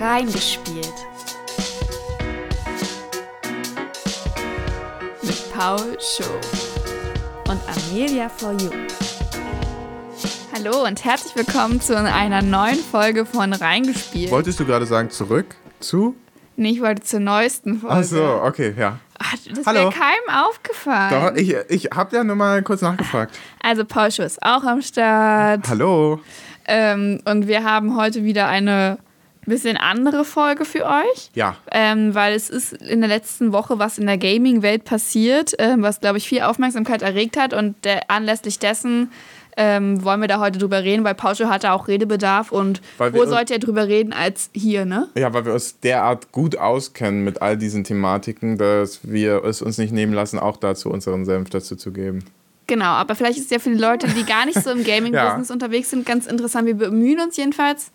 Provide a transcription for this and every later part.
Reingespielt. Mit Paul Show und Amelia for You. Hallo und herzlich willkommen zu einer neuen Folge von Reingespielt. Wolltest du gerade sagen, zurück zu? Nee, ich wollte zur neuesten Folge. Ach so, okay, ja. Ach, das wäre keinem aufgefallen. Doch, ich, ich habe ja nur mal kurz nachgefragt. Also Paul Show ist auch am Start. Hallo. Ähm, und wir haben heute wieder eine bisschen andere Folge für euch. Ja, Ähm, weil es ist in der letzten Woche was in der Gaming-Welt passiert, ähm, was, glaube ich, viel Aufmerksamkeit erregt hat. Und der, anlässlich dessen ähm, wollen wir da heute drüber reden, weil Pausche hatte auch Redebedarf. Und Weil wo wir- sollt ihr drüber reden als hier, ne? ja, weil wir uns derart gut auskennen mit all diesen Thematiken, dass wir es uns nicht nehmen lassen, auch dazu unseren Senf dazu zu geben. Genau, aber vielleicht ist ja für die Leute, die gar nicht so im Gaming-Business unterwegs sind, ganz interessant. Wir bemühen uns jedenfalls,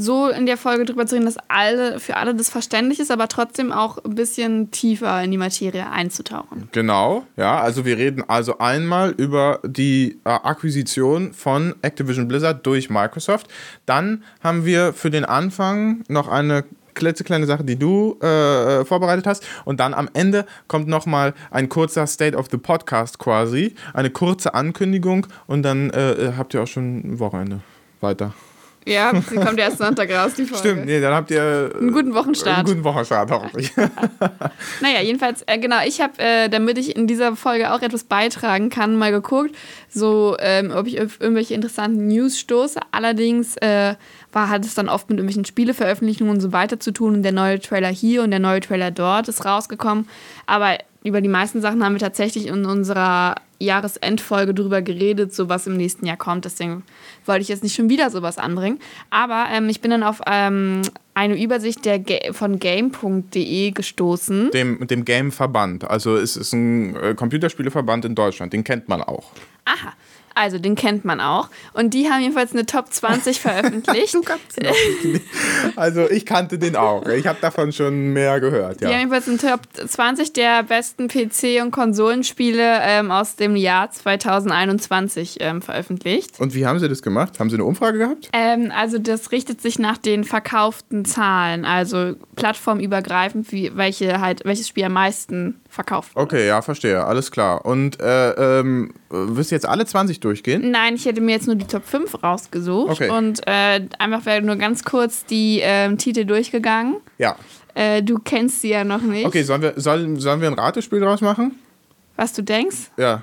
so in der Folge drüber zu reden, dass alle, für alle das verständlich ist, aber trotzdem auch ein bisschen tiefer in die Materie einzutauchen. Genau, ja, also wir reden also einmal über die äh, Akquisition von Activision Blizzard durch Microsoft. Dann haben wir für den Anfang noch eine klitzekleine Sache, die du äh, vorbereitet hast. Und dann am Ende kommt nochmal ein kurzer State of the Podcast quasi, eine kurze Ankündigung und dann äh, habt ihr auch schon ein Wochenende weiter. Ja, sie kommt erst Sonntag raus, die Folge. Stimmt, nee, dann habt ihr Einen guten Wochenstart. einen guten Wochenstart, hoffentlich. Naja, jedenfalls, äh, genau, ich habe, äh, damit ich in dieser Folge auch etwas beitragen kann, mal geguckt, so, ähm, ob ich auf irgendwelche interessanten News stoße. Allerdings äh, war, hat es dann oft mit irgendwelchen Spieleveröffentlichungen und so weiter zu tun und der neue Trailer hier und der neue Trailer dort ist rausgekommen. Aber über die meisten Sachen haben wir tatsächlich in unserer Jahresendfolge drüber geredet, so was im nächsten Jahr kommt. Deswegen wollte ich jetzt nicht schon wieder sowas anbringen. Aber ähm, ich bin dann auf ähm, eine Übersicht der Ga von game.de gestoßen. Dem, dem Game-Verband. Also es ist ein äh, Computerspieleverband in Deutschland, den kennt man auch. Aha. Also, den kennt man auch. Und die haben jedenfalls eine Top 20 veröffentlicht. Also ich kannte den auch. Ich habe davon schon mehr gehört. Die haben jedenfalls eine Top 20 der besten PC- und Konsolenspiele ähm, aus dem Jahr 2021 ähm, veröffentlicht. Und wie haben sie das gemacht? Haben sie eine Umfrage gehabt? Ähm, also das richtet sich nach den verkauften Zahlen, also plattformübergreifend, wie, welche halt, welches Spiel am meisten verkauft wurde. Okay, ja, verstehe. Alles klar. Und äh, ähm, wirst du jetzt alle 20 durchgehen? Nein, ich hätte mir jetzt nur die Top 5 rausgesucht Okay. und äh, einfach wäre nur ganz kurz die ähm, Titel durchgegangen. Ja. Äh, du kennst sie ja noch nicht. Okay, sollen wir, sollen, sollen wir ein Ratespiel draus machen? Was du denkst? Ja.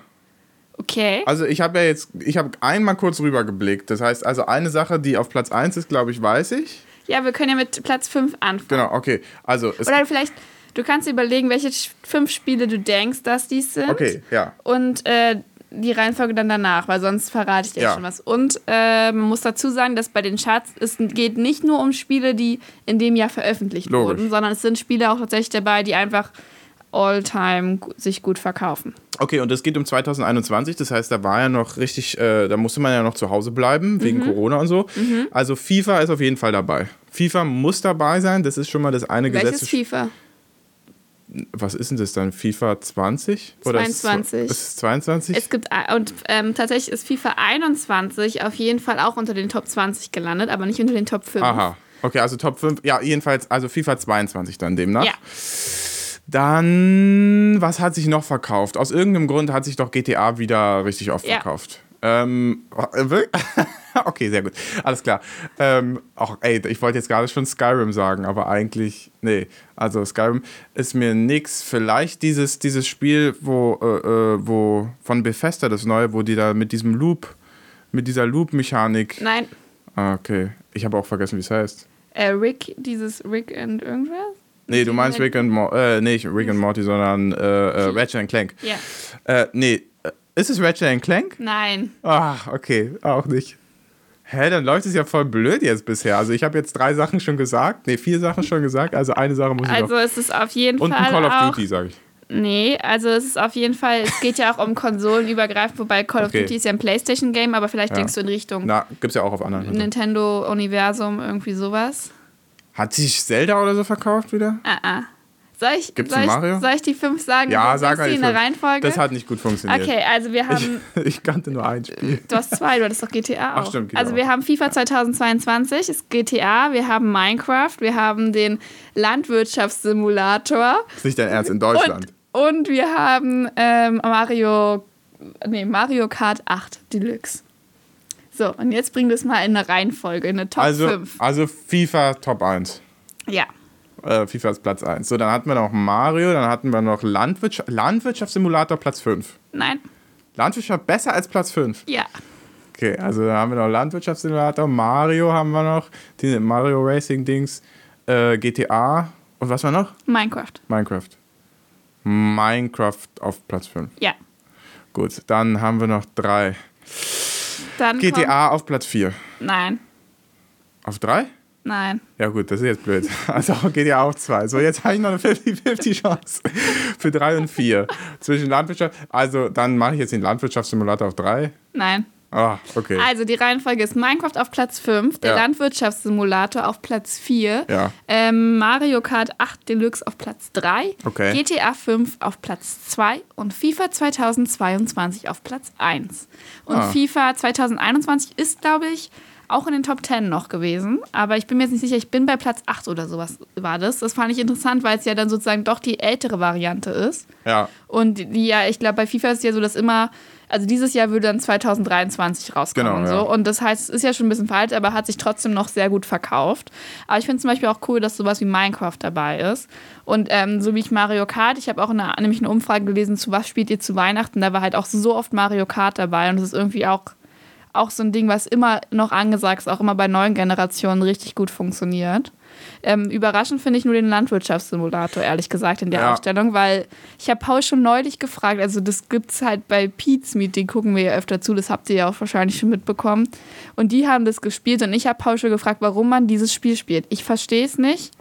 Okay. Also ich habe ja jetzt, ich habe einmal kurz rübergeblickt. Das heißt, also eine Sache, die auf Platz 1 ist, glaube ich, weiß ich. Ja, wir können ja mit Platz 5 anfangen. Genau, okay. Also Oder vielleicht, du kannst überlegen, welche fünf Spiele du denkst, dass dies sind. Okay, ja. Und äh, die Reihenfolge dann danach, weil sonst verrate ich dir Ja. schon was. Und äh, man muss dazu sagen, dass bei den Charts es geht nicht nur um Spiele, die in dem Jahr veröffentlicht Logisch. wurden, sondern es sind Spiele auch tatsächlich dabei, die einfach all-time sich gut verkaufen. Okay, und es geht um 2021, das heißt, da war ja noch richtig, äh, da musste man ja noch zu Hause bleiben, wegen Mhm. Corona und so. Also FIFA ist auf jeden Fall dabei. FIFA muss dabei sein, das ist schon mal das eine Welches Gesetz. FIFA? Was ist denn das dann? FIFA 20? Oder ist es- 22. Ist es 22? Es gibt, äh, und ähm, tatsächlich ist FIFA 21 auf jeden Fall auch unter den Top 20 gelandet, aber nicht unter den Top 5. Aha. Okay, also Top 5. Ja, jedenfalls, also FIFA 22 dann demnach. Ja. Dann, was hat sich noch verkauft? Aus irgendeinem Grund hat sich doch GTA wieder richtig oft Ja. verkauft. Ähm, äh, okay, sehr gut. Alles klar. Ähm, auch, ey, ich wollte jetzt gerade schon Skyrim sagen, aber eigentlich, nee. Also Skyrim ist mir nix. Vielleicht dieses, dieses Spiel, wo, äh, äh, wo von Bethesda das neue, wo die da mit diesem Loop, mit dieser Loop-Mechanik. Nein, Ah, okay. Ich habe auch vergessen, wie es heißt. äh, Rick, dieses Rick and irgendwas? Nee, du meinst Rick and Morty, äh, nicht Rick and Morty, sondern äh, äh, Ratchet and Clank. Ja. Äh, nee, ist es Ratchet and Clank? Nein. Ach, okay, auch nicht. Hä, dann läuft es ja voll blöd jetzt bisher. Also ich habe jetzt drei Sachen schon gesagt, nee, vier Sachen schon gesagt, also eine Sache muss ich Also noch. es ist auf jeden Und ein Fall Call of Duty, sage ich. Nee, also es ist auf jeden Fall, es geht ja auch um konsolenübergreifend, wobei Call of Okay. Duty ist ja ein Playstation-Game, aber vielleicht Ja. denkst du in Richtung Na, gibt's ja auch auf anderen. Nintendo-Universum, irgendwie sowas. Hat sich Zelda oder so verkauft wieder? Ah, ah. Soll ich, Gibt's soll, ich, Mario? soll ich die fünf sagen? Ja, sag mal die in der. Reihenfolge. Das hat nicht gut funktioniert. okay, also wir haben. Ich, ich kannte nur ein Spiel. Du hast zwei, du hattest doch GTA auch. Ach, stimmt, GTA also wir haben FIFA 2022, ist GTA, wir haben Minecraft, wir haben den Landwirtschaftssimulator ist nicht dein Ernst in Deutschland. und, und wir haben ähm, Mario, nee, Mario Kart 8 Deluxe. So, und jetzt bringen wir es mal in eine Reihenfolge, in eine Top also, 5. also FIFA Top 1. Ja, Äh, FIFA ist Platz 1. So, dann hatten wir noch Mario, dann hatten wir noch Landwirtschaft, Landwirtschaftssimulator Platz 5. nein, Landwirtschaft besser als Platz 5. ja. Okay, also da haben wir noch Landwirtschaftssimulator, Mario haben wir noch, die Mario Racing Dings, äh, GTA und was war noch? Minecraft. Minecraft. Minecraft auf Platz 5. Ja. Gut, dann haben wir noch drei. Dann GTA auf Platz 4. Kommt, nein, Auf 3? Nein. Ja gut, das ist jetzt blöd. Also GTA auf 2. So, jetzt habe ich noch eine 50-50 Chance für 3 und 4. Zwischen Landwirtschaft, also dann mache ich jetzt den Landwirtschaftssimulator auf 3. Nein. Ah, okay. Also die Reihenfolge ist Minecraft auf Platz 5, der Ja. Landwirtschaftssimulator auf Platz 4, Ja. ähm, Mario Kart 8 Deluxe auf Platz 3, Okay. GTA 5 auf Platz 2 und FIFA 2022 auf Platz 1. Und Ah. FIFA 2021 ist, glaube ich, auch in den Top 10 noch gewesen. Aber ich bin mir jetzt nicht sicher, ich bin bei Platz 8 oder sowas war das. Das fand ich interessant, weil es ja dann sozusagen doch die ältere Variante ist. Ja. Und die ja, ich glaube, bei FIFA ist es ja so, dass immer, also dieses Jahr würde dann 2023 rauskommen Genau, und so. ja. Und das heißt, es ist ja schon ein bisschen falsch, aber hat sich trotzdem noch sehr gut verkauft. Aber ich finde zum Beispiel auch cool, dass sowas wie Minecraft dabei ist. Und ähm, so wie ich Mario Kart, ich habe auch eine, nämlich eine Umfrage gelesen, zu was spielt ihr zu Weihnachten? Da war halt auch so oft Mario Kart dabei und es ist irgendwie auch auch so ein Ding, was immer noch angesagt ist, auch immer bei neuen Generationen richtig gut funktioniert. Ähm, überraschend finde ich nur den Landwirtschaftssimulator, ehrlich gesagt, in der Ja. Aufstellung, weil ich habe Paul schon neulich gefragt, also das gibt es halt bei Pete's Meet, den gucken wir ja öfter zu, das habt ihr ja auch wahrscheinlich schon mitbekommen. Und die haben das gespielt und ich habe Paul schon gefragt, warum man dieses Spiel spielt. Ich verstehe es nicht.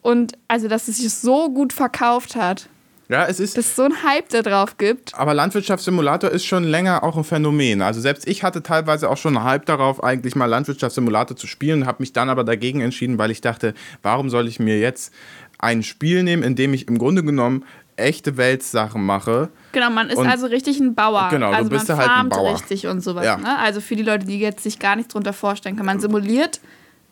Und also, dass es sich so gut verkauft hat, Ja, es ist. dass es so einen Hype da drauf gibt. Aber Landwirtschaftssimulator ist schon länger auch ein Phänomen. Also selbst ich hatte teilweise auch schon einen Hype darauf, eigentlich mal Landwirtschaftssimulator zu spielen, habe mich dann aber dagegen entschieden, weil ich dachte, warum soll ich mir jetzt ein Spiel nehmen, in dem ich im Grunde genommen echte Weltsachen mache? Genau, man ist Und- also richtig ein Bauer. Genau, du also bist man halt ein farmt Bauer. richtig und sowas. Ja. Ne? Also für die Leute, die jetzt sich gar nichts drunter vorstellen können. Man simuliert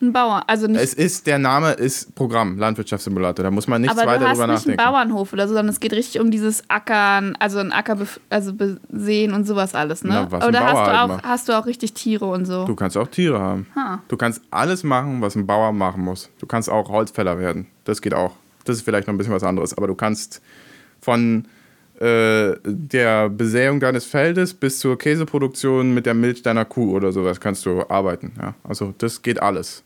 einen Bauer. Also nicht, Es ist, der Name ist Programm, Landwirtschaftssimulator. Da muss man nichts aber du weiter hast drüber nicht einen nachdenken. Bauernhof oder so, sondern es geht richtig um dieses Ackern, also ein Acker also besehen und sowas alles. Ne? Na, was ein oder Bauer hast, du halt auch, hast du auch richtig Tiere und so. Du kannst auch Tiere haben. Ha. Du kannst alles machen, was ein Bauer machen muss. Du kannst auch Holzfäller werden. Das geht auch. Das ist vielleicht noch ein bisschen was anderes. Aber du kannst von äh, der Besäung deines Feldes bis zur Käseproduktion mit der Milch deiner Kuh oder sowas kannst du arbeiten. Ja? Also das geht alles.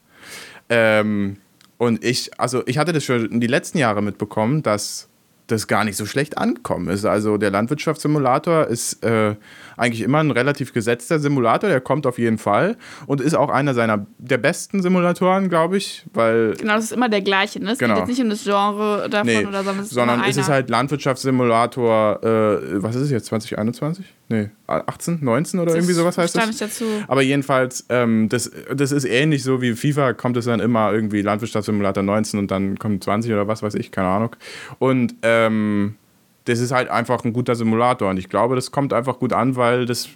Ähm, und ich, also ich hatte das schon in die letzten Jahre mitbekommen, dass das gar nicht so schlecht angekommen ist. Also der Landwirtschaftssimulator ist äh, eigentlich immer ein relativ gesetzter Simulator, der kommt auf jeden Fall und ist auch einer seiner der besten Simulatoren, glaube ich, weil Genau, das ist immer der gleiche. Ne? Es Genau. geht jetzt nicht um das Genre davon nee, oder sondern es ist sondern immer es ist halt Landwirtschaftssimulator, äh, was ist es jetzt, 2021? Nee, 18, 19 oder irgendwie sowas heißt das? nicht dazu. Aber jedenfalls, ähm, das, das ist ähnlich so wie FIFA, kommt es dann immer irgendwie Landwirtschaftssimulator 19 und dann kommt 20 oder was weiß ich, keine Ahnung. Und ähm, das ist halt einfach ein guter Simulator und ich glaube, das kommt einfach gut an, weil das,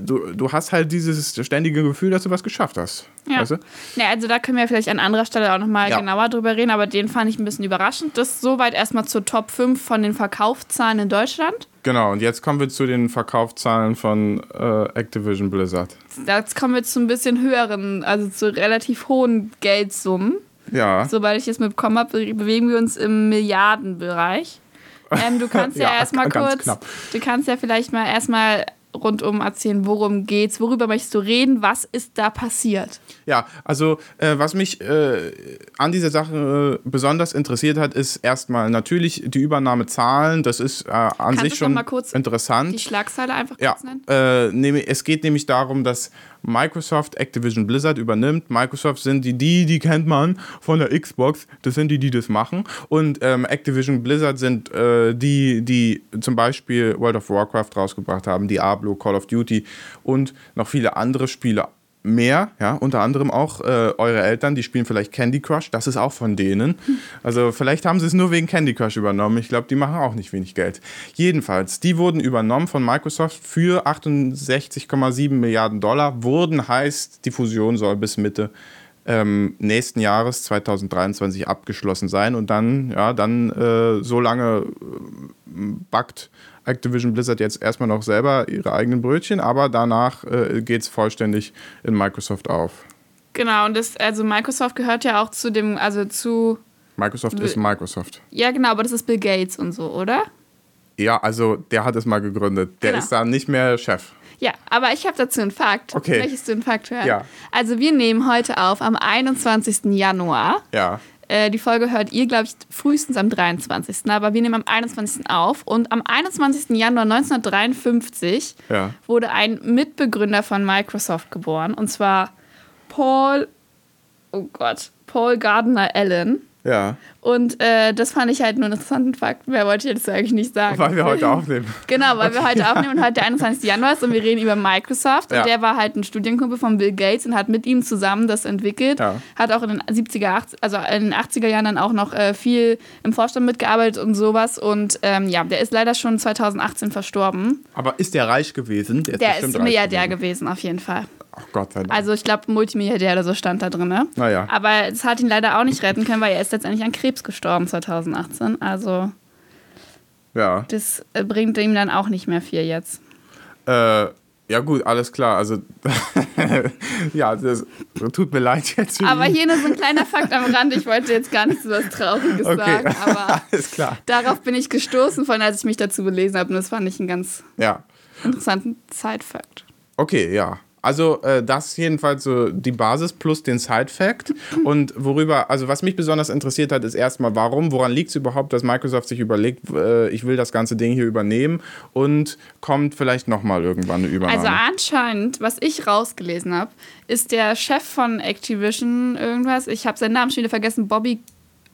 du, du hast halt dieses ständige Gefühl, dass du was geschafft hast. Ja. Weißt du? Ja, also da können wir vielleicht an anderer Stelle auch nochmal Ja. genauer drüber reden, aber den fand ich ein bisschen überraschend. Das soweit erstmal zur Top 5 von den Verkaufszahlen in Deutschland. Genau, und jetzt kommen wir zu den Verkaufszahlen von äh, Activision Blizzard. Jetzt kommen wir zu ein bisschen höheren, also zu relativ hohen Geldsummen. Ja. Sobald ich es mitbekommen habe, be- bewegen wir uns im Milliardenbereich. Ähm, du kannst ja, Ja, erstmal kurz, knapp. du kannst ja vielleicht mal erstmal rundum erzählen, worum geht's, worüber möchtest du reden, was ist da passiert? Ja, also äh, was mich äh, an dieser Sache äh, besonders interessiert hat, ist erstmal natürlich die Übernahmezahlen. Das ist äh, an Kannst sich schon mal kurz interessant. Die Schlagzeile einfach Ja, kurz nennen? äh, es geht nämlich darum, dass Microsoft Activision Blizzard übernimmt. Microsoft sind die, die, die kennt man von der Xbox. Das sind die, die das machen. Und ähm, Activision Blizzard sind äh, die, die zum Beispiel World of Warcraft rausgebracht haben, Diablo, Call of Duty und noch viele andere Spiele mehr, ja, unter anderem auch äh, eure Eltern, die spielen vielleicht Candy Crush, das ist auch von denen. Also vielleicht haben sie es nur wegen Candy Crush übernommen. Ich glaube, die machen auch nicht wenig Geld. Jedenfalls, die wurden übernommen von Microsoft für 68,7 Milliarden Dollar. Wurden heißt, die Fusion soll bis Mitte ähm, nächsten Jahres 2023 abgeschlossen sein und dann, ja, dann äh, so lange backt Activision Blizzard jetzt erstmal noch selber ihre eigenen Brötchen, aber danach äh, geht es vollständig in Microsoft auf. Genau, und das, also Microsoft gehört ja auch zu dem, also zu. Microsoft ist Microsoft. Ja, genau, aber das ist Bill Gates und so, oder? Ja, also der hat es mal gegründet. Der Genau. ist da nicht mehr Chef. Ja, aber ich habe dazu einen Fakt. Okay. Möchtest du einen Fakt hören? Ja. Also wir nehmen heute auf am 21. Januar. Ja. Äh, die Folge hört ihr, glaube ich, frühestens am 23. Aber wir nehmen am 21. auf. Und am 21. Januar 1953 Ja. wurde ein Mitbegründer von Microsoft geboren. Und zwar Paul, oh Gott, Paul Gardner Allen. Ja. Und äh, das fand ich halt nur einen interessanten Fakt. Mehr wollte ich jetzt eigentlich nicht sagen. Weil wir heute aufnehmen. Genau, weil wir heute aufnehmen und heute der 21. Januar ist und wir reden über Microsoft. Ja. Und der war halt ein Studienkumpel von Bill Gates und hat mit ihm zusammen das entwickelt. Ja. Hat auch in den 70er, 80, also in den 80er Jahren dann auch noch äh, viel im Vorstand mitgearbeitet und sowas. Und ähm, ja, der ist leider schon 2018 verstorben. Aber ist der reich gewesen? Der ist, Der ist Milliardär gewesen, auf jeden Fall. Ach Gott sei Dank. Also ich glaube, Multimilliardär oder so stand da drin. Ne? Naja. Aber es hat ihn leider auch nicht retten können, weil er ist letztendlich an Krebs gestorben 2018. Also ja. das äh, bringt ihm dann auch nicht mehr viel jetzt. Äh, ja gut, alles klar. Also ja, das tut mir leid jetzt. Aber hier nur so ein kleiner Fakt am Rand. Ich wollte jetzt gar nicht so was Trauriges Okay. sagen, aber alles klar. darauf bin ich gestoßen, von als ich mich dazu belesen habe. Und das fand ich einen ganz Ja. interessanten Side-Fact. Okay, ja. Also äh, das ist jedenfalls so die Basis plus den Side-Fact. Und worüber, also was mich besonders interessiert hat, ist erstmal, warum, woran liegt es überhaupt, dass Microsoft sich überlegt, äh, ich will das ganze Ding hier übernehmen und kommt vielleicht nochmal irgendwann eine Übernahme. Also anscheinend, was ich rausgelesen habe, ist der Chef von Activision irgendwas, ich habe seinen Namen schon wieder vergessen, Bobby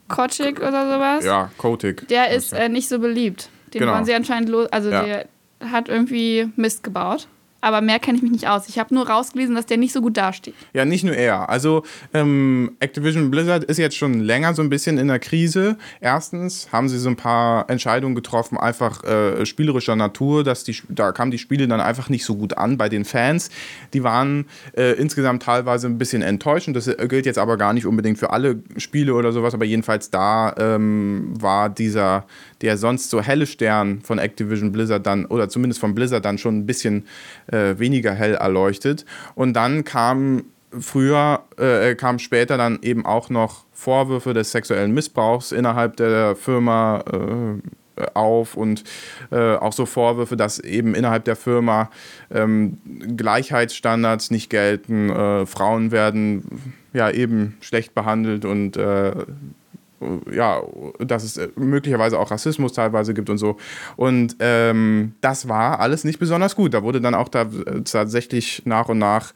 Kotick oder sowas. ja, Kotick. Der ist äh, nicht so beliebt. Den Genau. wollen sie anscheinend los. Also Ja. der hat irgendwie Mist gebaut. Aber mehr kenne ich mich nicht aus. Ich habe nur rausgelesen, dass der nicht so gut dasteht. Ja, nicht nur er. Also ähm, Activision Blizzard ist jetzt schon länger so ein bisschen in der Krise. Erstens haben sie so ein paar Entscheidungen getroffen, einfach äh, spielerischer Natur, dass die, da kamen die Spiele dann einfach nicht so gut an bei den Fans. Die waren äh, insgesamt teilweise ein bisschen enttäuschend. Das äh, gilt jetzt aber gar nicht unbedingt für alle Spiele oder sowas, aber jedenfalls da ähm, war dieser, der sonst so helle Stern von Activision Blizzard dann, oder zumindest von Blizzard dann schon ein bisschen äh, weniger hell erleuchtet. Und dann kam früher, äh, kam später dann eben auch noch Vorwürfe des sexuellen Missbrauchs innerhalb der Firma äh, auf und äh, auch so Vorwürfe, dass eben innerhalb der Firma ähm, Gleichheitsstandards nicht gelten, äh, Frauen werden ja eben schlecht behandelt und äh, ja, dass es äh, möglicherweise auch Rassismus teilweise gibt und so. Und ähm, das war alles nicht besonders gut. Da wurde dann auch da äh, tatsächlich nach und nach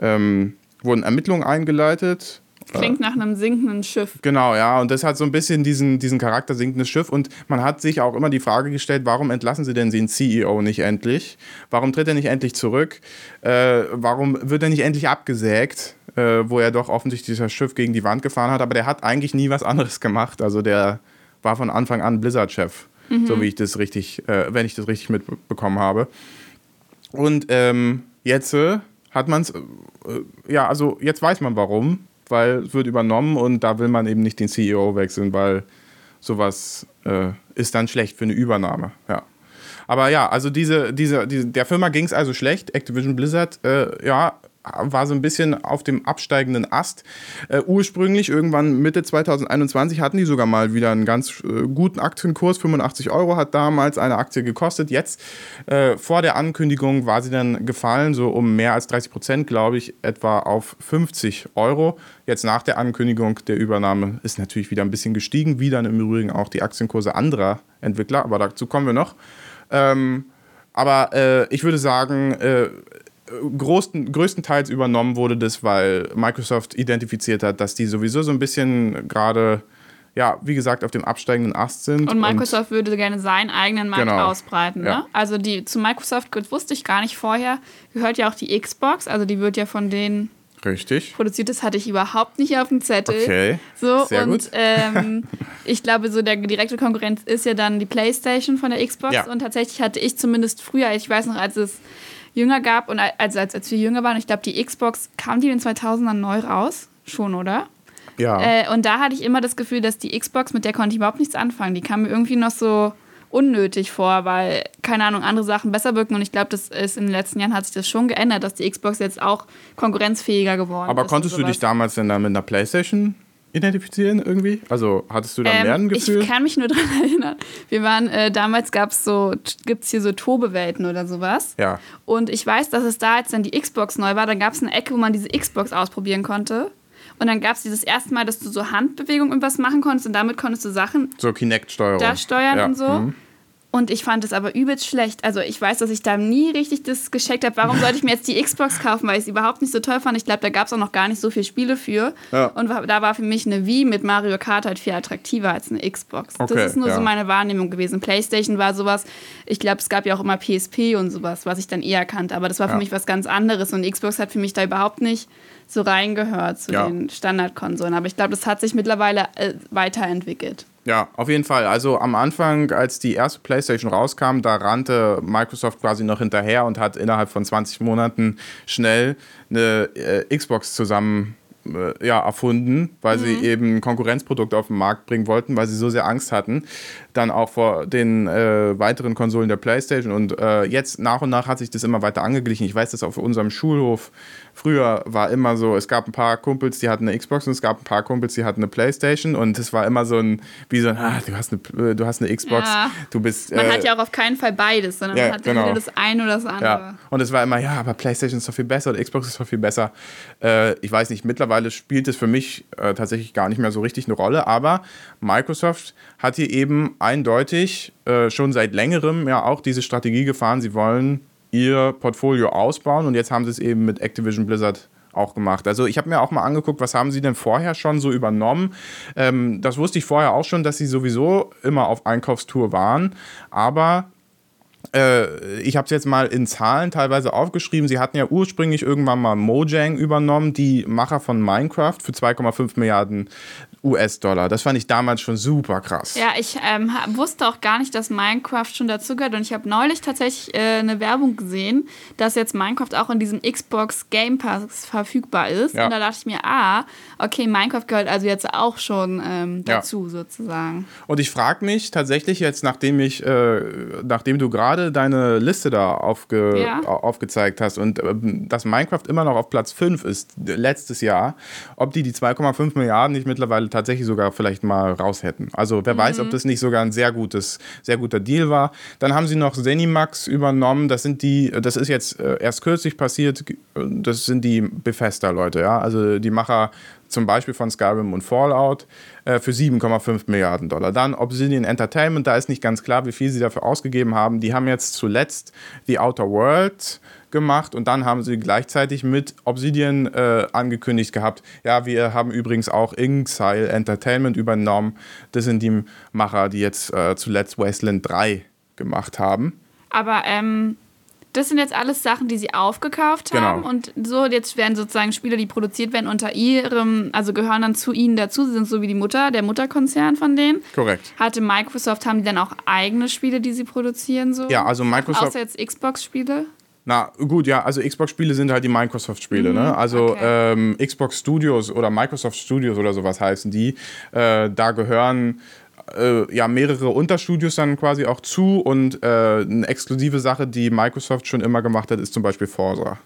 ähm, wurden Ermittlungen eingeleitet. Klingt nach einem sinkenden Schiff. Genau, ja, und das hat so ein bisschen diesen, diesen Charakter sinkendes Schiff. Und man hat sich auch immer die Frage gestellt, warum entlassen sie denn den CEO nicht endlich? Warum tritt er nicht endlich zurück? Äh, warum wird er nicht endlich abgesägt, äh, wo er doch offensichtlich das Schiff gegen die Wand gefahren hat? Aber der hat eigentlich nie was anderes gemacht. Also der war von Anfang an Blizzard-Chef, so wie ich das richtig, äh, wenn ich das richtig mitbekommen habe. Und ähm, jetzt äh, hat man es, äh, ja, also jetzt weiß man warum, weil es wird übernommen und da will man eben nicht den CEO wechseln, weil sowas äh, ist dann schlecht für eine Übernahme, ja. Aber ja, also diese, diese, diese der Firma ging es also schlecht. Activision Blizzard, äh, ja, war so ein bisschen auf dem absteigenden Ast. Äh, ursprünglich, irgendwann Mitte 2021, hatten die sogar mal wieder einen ganz äh, guten Aktienkurs. 85 Euro hat damals eine Aktie gekostet. Jetzt, äh, vor der Ankündigung, war sie dann gefallen, so um mehr als 30 Prozent, glaube ich, etwa auf 50 Euro. Jetzt nach der Ankündigung der Übernahme ist natürlich wieder ein bisschen gestiegen, wie dann im Übrigen auch die Aktienkurse anderer Entwickler, aber dazu kommen wir noch. Ähm, aber äh, ich würde sagen, äh, großen, größtenteils übernommen wurde das, weil Microsoft identifiziert hat, dass die sowieso so ein bisschen gerade ja, wie gesagt, auf dem absteigenden Ast sind. Und Microsoft und, würde gerne seinen eigenen Markt Genau. ausbreiten. Ne? Ja. Also die zu Microsoft wusste ich gar nicht vorher, gehört ja auch die Xbox, also die wird ja von denen richtig. produziert. Das hatte ich überhaupt nicht auf dem Zettel. Okay. So, Sehr und gut. ähm, ich glaube, so der direkte Konkurrenz ist ja dann die PlayStation von der Xbox. Ja. Und tatsächlich hatte ich zumindest früher, ich weiß noch, als es jünger gab und als, als, als wir jünger waren, ich glaube, die Xbox kam die in den 2000ern neu raus. Schon, oder? Ja. Äh, und da hatte ich immer das Gefühl, dass die Xbox, mit der konnte ich überhaupt nichts anfangen. Die kam mir irgendwie noch so unnötig vor, weil, keine Ahnung, andere Sachen besser wirken. Und ich glaube, das ist in den letzten Jahren hat sich das schon geändert, dass die Xbox jetzt auch konkurrenzfähiger geworden Aber ist. konntest und du dich damals denn dann mit einer Playstation identifizieren irgendwie? Also hattest du da mehr ein Ähm, Gefühl? ich kann mich nur daran erinnern. Wir waren, äh, damals gab es so, gibt es hier so Tobewelten oder sowas. ja. Und ich weiß, dass es da, als dann die Xbox neu war, dann gab es eine Ecke, wo man diese Xbox ausprobieren konnte. Und dann gab es dieses erste Mal, dass du so Handbewegungen irgendwas machen konntest und damit konntest du Sachen So Kinect-Steuerung. da steuern ja. und so. mhm. Und ich fand es aber übelst schlecht. Also ich weiß, dass ich da nie richtig das gescheckt habe. Warum sollte ich mir jetzt die Xbox kaufen, weil ich es überhaupt nicht so toll fand. Ich glaube, da gab es auch noch gar nicht so viele Spiele für. Ja. Und da war für mich eine Wii mit Mario Kart halt viel attraktiver als eine Xbox. Okay, das ist nur ja. so meine Wahrnehmung gewesen. PlayStation war sowas, ich glaube, es gab ja auch immer PSP und sowas, was ich dann eher kannte. Aber das war für Ja. mich was ganz anderes. Und Xbox hat für mich da überhaupt nicht so reingehört zu den Standardkonsolen. Aber ich glaube, das hat sich mittlerweile äh, weiterentwickelt. Ja, auf jeden Fall. Also am Anfang, als die erste PlayStation rauskam, da rannte Microsoft quasi noch hinterher und hat innerhalb von 20 Monaten schnell eine äh, Xbox zusammen äh, ja, erfunden, weil sie eben ein Konkurrenzprodukt auf den Markt bringen wollten, weil sie so sehr Angst hatten, dann auch vor den äh, weiteren Konsolen der PlayStation. Und äh, jetzt nach und nach hat sich das immer weiter angeglichen. Ich weiß das auf unserem Schulhof. Früher war immer so, es gab ein paar Kumpels, die hatten eine Xbox und es gab ein paar Kumpels, die hatten eine Playstation und es war immer so ein, wie so ein, ah, du hast eine, äh, du hast eine Xbox, Ja. du bist. Man äh, hat ja auch auf keinen Fall beides, sondern ja, man hat genau. entweder das eine oder das andere. ja, und es war immer, ja, aber PlayStation ist doch viel besser oder Xbox ist doch viel besser. Äh, ich weiß nicht, mittlerweile spielt es für mich äh, tatsächlich gar nicht mehr so richtig eine Rolle, aber Microsoft hat hier eben eindeutig äh, schon seit längerem ja auch diese Strategie gefahren, sie wollen ihr Portfolio ausbauen und jetzt haben sie es eben mit Activision Blizzard auch gemacht. Also ich habe mir auch mal angeguckt, was haben sie denn vorher schon so übernommen. Ähm, das wusste ich vorher auch schon, dass sie sowieso immer auf Einkaufstour waren, aber äh, ich habe es jetzt mal in Zahlen teilweise aufgeschrieben. Sie hatten ja ursprünglich irgendwann mal Mojang übernommen, die Macher von Minecraft, für 2,5 Milliarden US-Dollar. Das fand ich damals schon super krass. Ja, ich ähm, wusste auch gar nicht, dass Minecraft schon dazugehört. Und ich habe neulich tatsächlich äh, eine Werbung gesehen, dass jetzt Minecraft auch in diesem Xbox Game Pass verfügbar ist. Ja. Und da dachte ich mir, ah, okay, Minecraft gehört also jetzt auch schon ähm, Ja. dazu sozusagen. Und ich frage mich tatsächlich jetzt, nachdem ich, äh, nachdem du gerade deine Liste da aufge, Ja. au- aufgezeigt hast und ähm, dass Minecraft immer noch auf Platz 5 ist, äh, letztes Jahr, ob die die 2,5 Milliarden nicht mittlerweile tatsächlich sogar vielleicht mal raus hätten. Also wer weiß, ob das nicht sogar ein sehr gutes, sehr guter Deal war. Dann haben sie noch Zenimax übernommen. Das sind die, das ist jetzt äh, erst kürzlich passiert. Das sind die Bethesda-Leute, ja. Also die Macher zum Beispiel von Skyrim und Fallout äh, für 7,5 Milliarden Dollar. Dann Obsidian Entertainment, da ist nicht ganz klar, wie viel sie dafür ausgegeben haben. Die haben jetzt zuletzt The Outer Worlds gemacht und dann haben sie gleichzeitig mit Obsidian äh, angekündigt gehabt, ja, wir haben übrigens auch Inxile Entertainment übernommen. Das sind die Macher, die jetzt äh, zuletzt Wasteland 3 gemacht haben. Aber ähm, das sind jetzt alles Sachen, die sie aufgekauft Genau. haben. Und so, jetzt werden sozusagen Spiele, die produziert werden, unter ihrem, also gehören dann zu ihnen dazu. Sie sind so wie die Mutter, der Mutterkonzern von denen. Korrekt. Hatte Microsoft, haben die dann auch eigene Spiele, die sie produzieren? So? Ja, also Microsoft. Außer jetzt Xbox-Spiele? Na gut, ja, also Xbox-Spiele sind halt die Microsoft-Spiele, ne? Also okay. ähm, Xbox Studios oder Microsoft Studios oder sowas heißen die. Äh, da gehören äh, ja mehrere Unterstudios dann quasi auch zu und äh, eine exklusive Sache, die Microsoft schon immer gemacht hat, ist zum Beispiel Forza.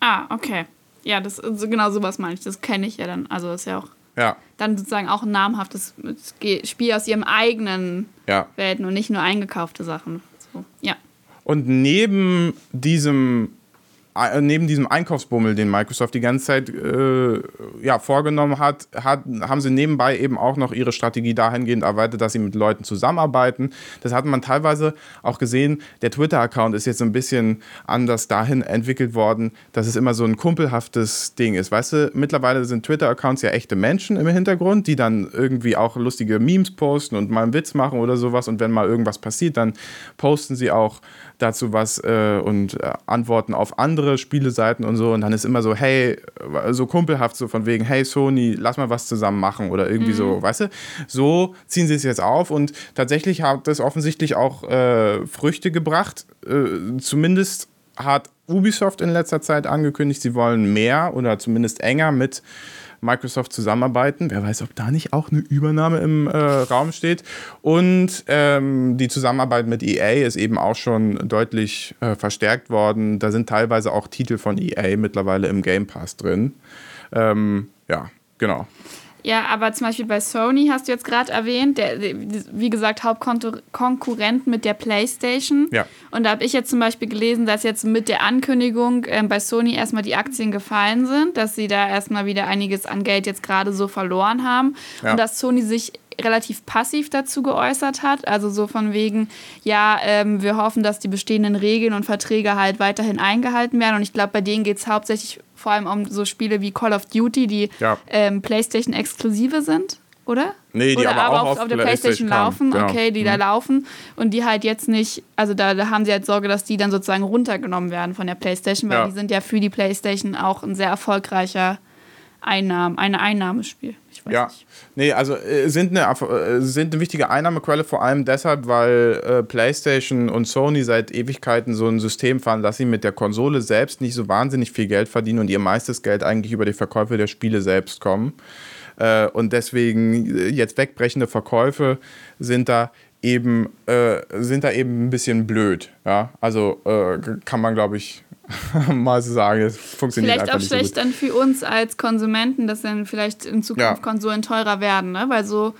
Ah, okay. Ja, das so genau sowas meine ich. Das kenne ich ja dann. Also ist ja auch Ja, dann sozusagen auch ein namhaftes Spiel aus ihrem eigenen ja. Welten und nicht nur eingekaufte Sachen. So, ja. Und neben diesem neben diesem Einkaufsbummel, den Microsoft die ganze Zeit äh, ja, vorgenommen hat, hat, haben sie nebenbei eben auch noch ihre Strategie dahingehend erweitert, dass sie mit Leuten zusammenarbeiten. Das hat man teilweise auch gesehen. Der Twitter-Account ist jetzt so ein bisschen anders dahin entwickelt worden, dass es immer so ein kumpelhaftes Ding ist. Weißt du, mittlerweile sind Twitter-Accounts ja echte Menschen im Hintergrund, die dann irgendwie auch lustige Memes posten und mal einen Witz machen oder sowas. Und wenn mal irgendwas passiert, dann posten sie auch dazu was äh, und äh, antworten auf andere Spieleseiten und so. Und dann ist immer so, hey, so kumpelhaft, so von wegen, hey Sony, lass mal was zusammen machen oder irgendwie mhm. so, weißt du? So ziehen sie es jetzt auf und tatsächlich hat das offensichtlich auch äh, Früchte gebracht. Äh, zumindest hat Ubisoft in letzter Zeit angekündigt, sie wollen mehr oder zumindest enger mit Microsoft zusammenarbeiten. Wer weiß, ob da nicht auch eine Übernahme im äh, Raum steht. Und ähm, die Zusammenarbeit mit EA ist eben auch schon deutlich äh, verstärkt worden. Da sind teilweise auch Titel von EA mittlerweile im Game Pass drin. Ähm, ja, genau. Ja, aber zum Beispiel bei Sony hast du jetzt gerade erwähnt, der, wie gesagt, Hauptkonkurrent mit der PlayStation. Ja. Und da habe ich jetzt zum Beispiel gelesen, dass jetzt mit der Ankündigung äh, bei Sony erstmal die Aktien gefallen sind, dass sie da erstmal wieder einiges an Geld jetzt gerade so verloren haben. Ja. Und dass Sony sich relativ passiv dazu geäußert hat. Also so von wegen, ja, ähm, wir hoffen, dass die bestehenden Regeln und Verträge halt weiterhin eingehalten werden. Und ich glaube, bei denen geht es hauptsächlich vor allem um so Spiele wie Call of Duty, die ja. ähm, PlayStation-exklusive sind, oder? Nee, die oder aber, aber auch auf, auf der PlayStation, PlayStation laufen, genau. okay, die mhm. da laufen und die halt jetzt nicht, also da, da, haben sie halt Sorge, dass die dann sozusagen runtergenommen werden von der PlayStation, weil ja. die sind ja für die PlayStation auch ein sehr erfolgreicher Einnahmen, eine Einnahmespiel. Ja, nicht. nee, also äh, sind, eine, äh, sind eine wichtige Einnahmequelle, vor allem deshalb, weil äh, PlayStation und Sony seit Ewigkeiten so ein System fahren, dass sie mit der Konsole selbst nicht so wahnsinnig viel Geld verdienen und ihr meistes Geld eigentlich über die Verkäufe der Spiele selbst kommen. Äh, und deswegen äh, jetzt wegbrechende Verkäufe sind da eben, äh, sind da eben ein bisschen blöd. Ja? Also kann man, glaube ich, mal so sagen, es funktioniert vielleicht einfach nicht Vielleicht auch schlecht so dann für uns als Konsumenten, dass dann vielleicht in Zukunft ja. Konsolen teurer werden, ne? weil so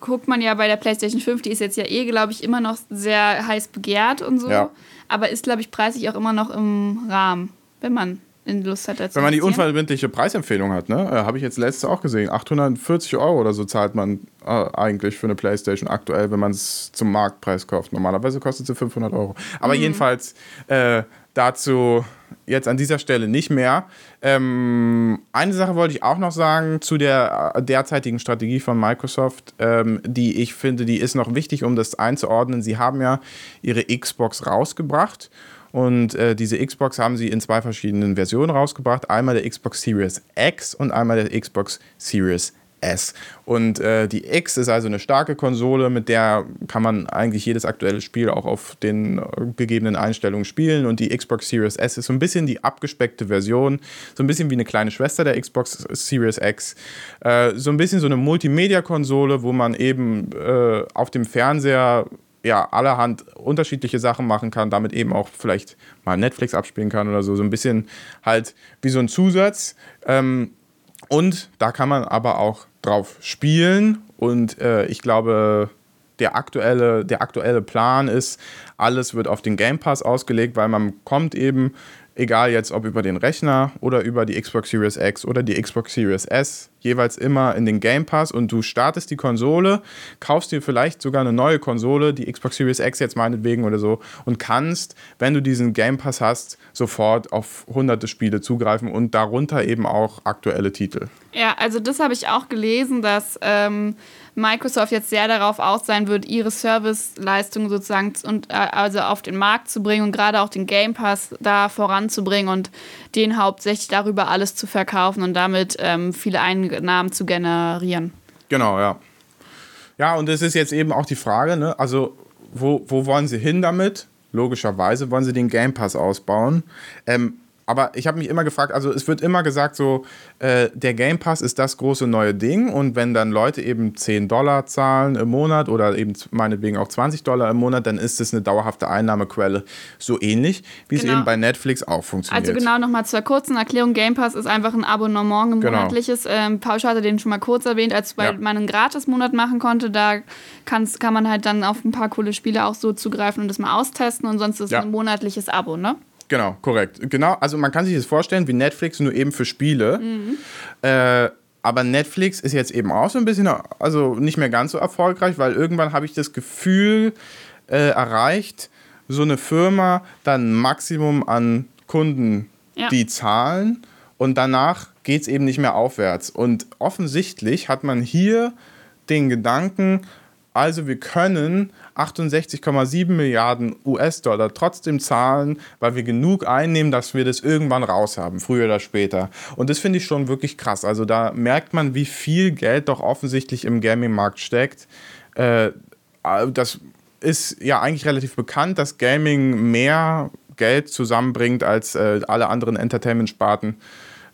guckt man ja bei der PlayStation 5, die ist jetzt ja eh, glaube ich, immer noch sehr heiß begehrt und so, ja. aber ist, glaube ich, preislich auch immer noch im Rahmen, wenn man in Lust hat. Wenn man die unverbindliche Preisempfehlung hat, ne? Äh, habe ich jetzt letzte auch gesehen. 840 Euro oder so zahlt man äh, eigentlich für eine Playstation aktuell, wenn man es zum Marktpreis kauft. Normalerweise kostet sie 500 Euro. Aber mhm. jedenfalls, äh, dazu jetzt an dieser Stelle nicht mehr. Ähm, eine Sache wollte ich auch noch sagen zu der äh, derzeitigen Strategie von Microsoft, ähm, die ich finde, die ist noch wichtig, um das einzuordnen. Sie haben ja ihre Xbox rausgebracht. Und äh, diese Xbox haben sie in zwei verschiedenen Versionen rausgebracht. Einmal der Xbox Series X und einmal der Xbox Series S. Und äh, die X ist also eine starke Konsole, mit der kann man eigentlich jedes aktuelle Spiel auch auf den äh, gegebenen Einstellungen spielen. Und die Xbox Series S ist so ein bisschen die abgespeckte Version, so ein bisschen wie eine kleine Schwester der Xbox Series X. Äh, so ein bisschen so eine Multimedia-Konsole, wo man eben äh, auf dem Fernseher ja, allerhand unterschiedliche Sachen machen kann, damit eben auch vielleicht mal Netflix abspielen kann oder so. So ein bisschen halt wie so ein Zusatz. Ähm, und da kann man aber auch drauf spielen. Und äh, ich glaube, der aktuelle, der aktuelle Plan ist, alles wird auf den Game Pass ausgelegt, weil man kommt eben egal jetzt ob über den Rechner oder über die Xbox Series X oder die Xbox Series S, jeweils immer in den Game Pass und du startest die Konsole, kaufst dir vielleicht sogar eine neue Konsole, die Xbox Series X jetzt meinetwegen oder so, und kannst, wenn du diesen Game Pass hast, sofort auf hunderte Spiele zugreifen und darunter eben auch aktuelle Titel. Ja, also das habe ich auch gelesen, dass ähm, Microsoft jetzt sehr darauf aus sein wird, ihre Serviceleistungen sozusagen und, äh, also auf den Markt zu bringen und gerade auch den Game Pass da voranzubringen und den hauptsächlich darüber alles zu verkaufen und damit ähm, viele Einnahmen zu generieren. Genau, ja. Ja, und es ist jetzt eben auch die Frage, ne? also wo, wo wollen sie hin damit? Logischerweise wollen sie den Game Pass ausbauen. Ähm, aber ich habe mich immer gefragt, also es wird immer gesagt, so äh, der Game Pass ist das große neue Ding und wenn dann Leute eben 10 Dollar zahlen im Monat oder eben meinetwegen auch 20 Dollar im Monat, dann ist es eine dauerhafte Einnahmequelle. So ähnlich, wie genau. es eben bei Netflix auch funktioniert. Also genau nochmal zur kurzen Erklärung, Game Pass ist einfach ein Abonnement, ein genau. monatliches. Ähm, Pausch hatte den schon mal kurz erwähnt, als ja. man einen Gratis-Monat machen konnte, da kann man halt dann auf ein paar coole Spiele auch so zugreifen und das mal austesten und sonst ist es ja. ein monatliches Abo, ne? Genau, korrekt. Genau, also man kann sich das vorstellen wie Netflix, nur eben für Spiele. Äh, aber Netflix ist jetzt eben auch so ein bisschen, also nicht mehr ganz so erfolgreich, weil irgendwann habe ich das Gefühl äh, erreicht, so eine Firma dann ein Maximum an Kunden, Ja. die zahlen und danach geht es eben nicht mehr aufwärts. Und offensichtlich hat man hier den Gedanken, also wir können 68,7 Milliarden US-Dollar trotzdem zahlen, weil wir genug einnehmen, dass wir das irgendwann raus haben, früher oder später. Und das finde ich schon wirklich krass. Also da merkt man, wie viel Geld doch offensichtlich im Gaming-Markt steckt. Äh, das ist ja eigentlich relativ bekannt, dass Gaming mehr Geld zusammenbringt als äh, alle anderen Entertainment-Sparten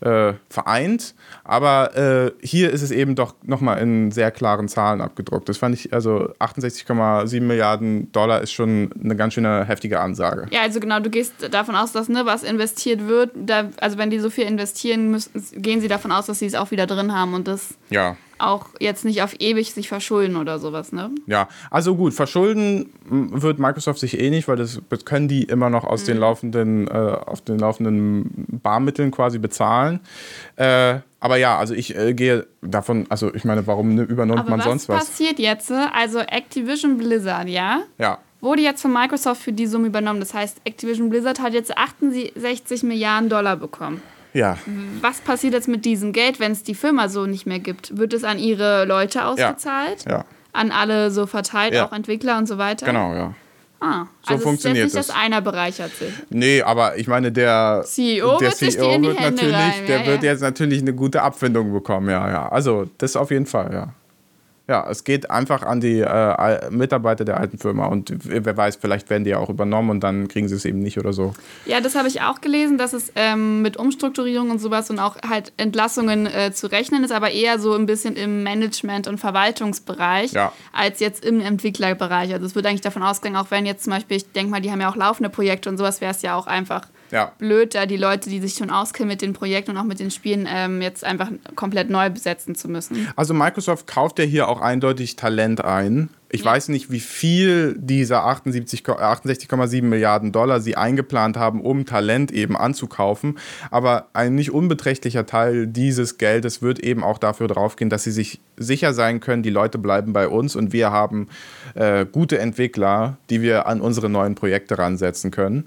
äh, vereint. Aber äh, hier ist es eben doch nochmal in sehr klaren Zahlen abgedruckt. Das fand ich, also 68,7 Milliarden Dollar ist schon eine ganz schöne heftige Ansage. Ja, also genau, du gehst davon aus, dass ne, was investiert wird, da, also wenn die so viel investieren, müssen, gehen sie davon aus, dass sie es auch wieder drin haben und das Ja. auch jetzt nicht auf ewig sich verschulden oder sowas, ne? Ja, also gut, verschulden m, wird Microsoft sich eh nicht, weil das das können die immer noch aus Mhm. den laufenden, äh, auf den laufenden Barmitteln quasi bezahlen. Äh, aber ja, also ich äh, gehe davon, also ich meine, warum ne, übernimmt Aber man was sonst was? passiert jetzt? Also Activision Blizzard, ja? Ja, Wurde jetzt von Microsoft für die Summe übernommen. Das heißt, Activision Blizzard hat jetzt 68 Milliarden Dollar bekommen. ja. Was passiert jetzt mit diesem Geld, wenn es die Firma so nicht mehr gibt? Wird es an ihre Leute ausgezahlt? Ja, An alle so verteilt, Ja. auch Entwickler und so weiter? genau, ja. Ah, So also funktioniert es nicht, das. dass einer bereichert sich. Nee, aber ich meine, der CEO der wird die Hände natürlich, reiben, der ja, wird jetzt natürlich eine gute Abfindung bekommen, ja, ja. Also das auf jeden Fall, ja. Ja, es geht einfach an die äh, Mitarbeiter der alten Firma und wer weiß, vielleicht werden die ja auch übernommen und dann kriegen sie es eben nicht oder so. Ja, das habe ich auch gelesen, dass es ähm, mit Umstrukturierung und sowas und auch halt Entlassungen äh, zu rechnen ist, aber eher so ein bisschen im Management- und Verwaltungsbereich Ja. als jetzt im Entwicklerbereich. Also es wird eigentlich davon ausgehen, auch wenn jetzt zum Beispiel, ich denke mal, die haben ja auch laufende Projekte und sowas, wäre es ja auch einfach Ja. blöd, da die Leute, die sich schon auskennen mit den Projekten und auch mit den Spielen, ähm, jetzt einfach komplett neu besetzen zu müssen. Also Microsoft kauft ja hier auch eindeutig Talent ein. Ich Ja. weiß nicht, wie viel dieser 78, Ko- 68,7 Milliarden Dollar sie eingeplant haben, um Talent eben anzukaufen. Aber ein nicht unbeträchtlicher Teil dieses Geldes wird eben auch dafür draufgehen, dass sie sich sicher sein können, die Leute bleiben bei uns und wir haben äh, gute Entwickler, die wir an unsere neuen Projekte ransetzen können.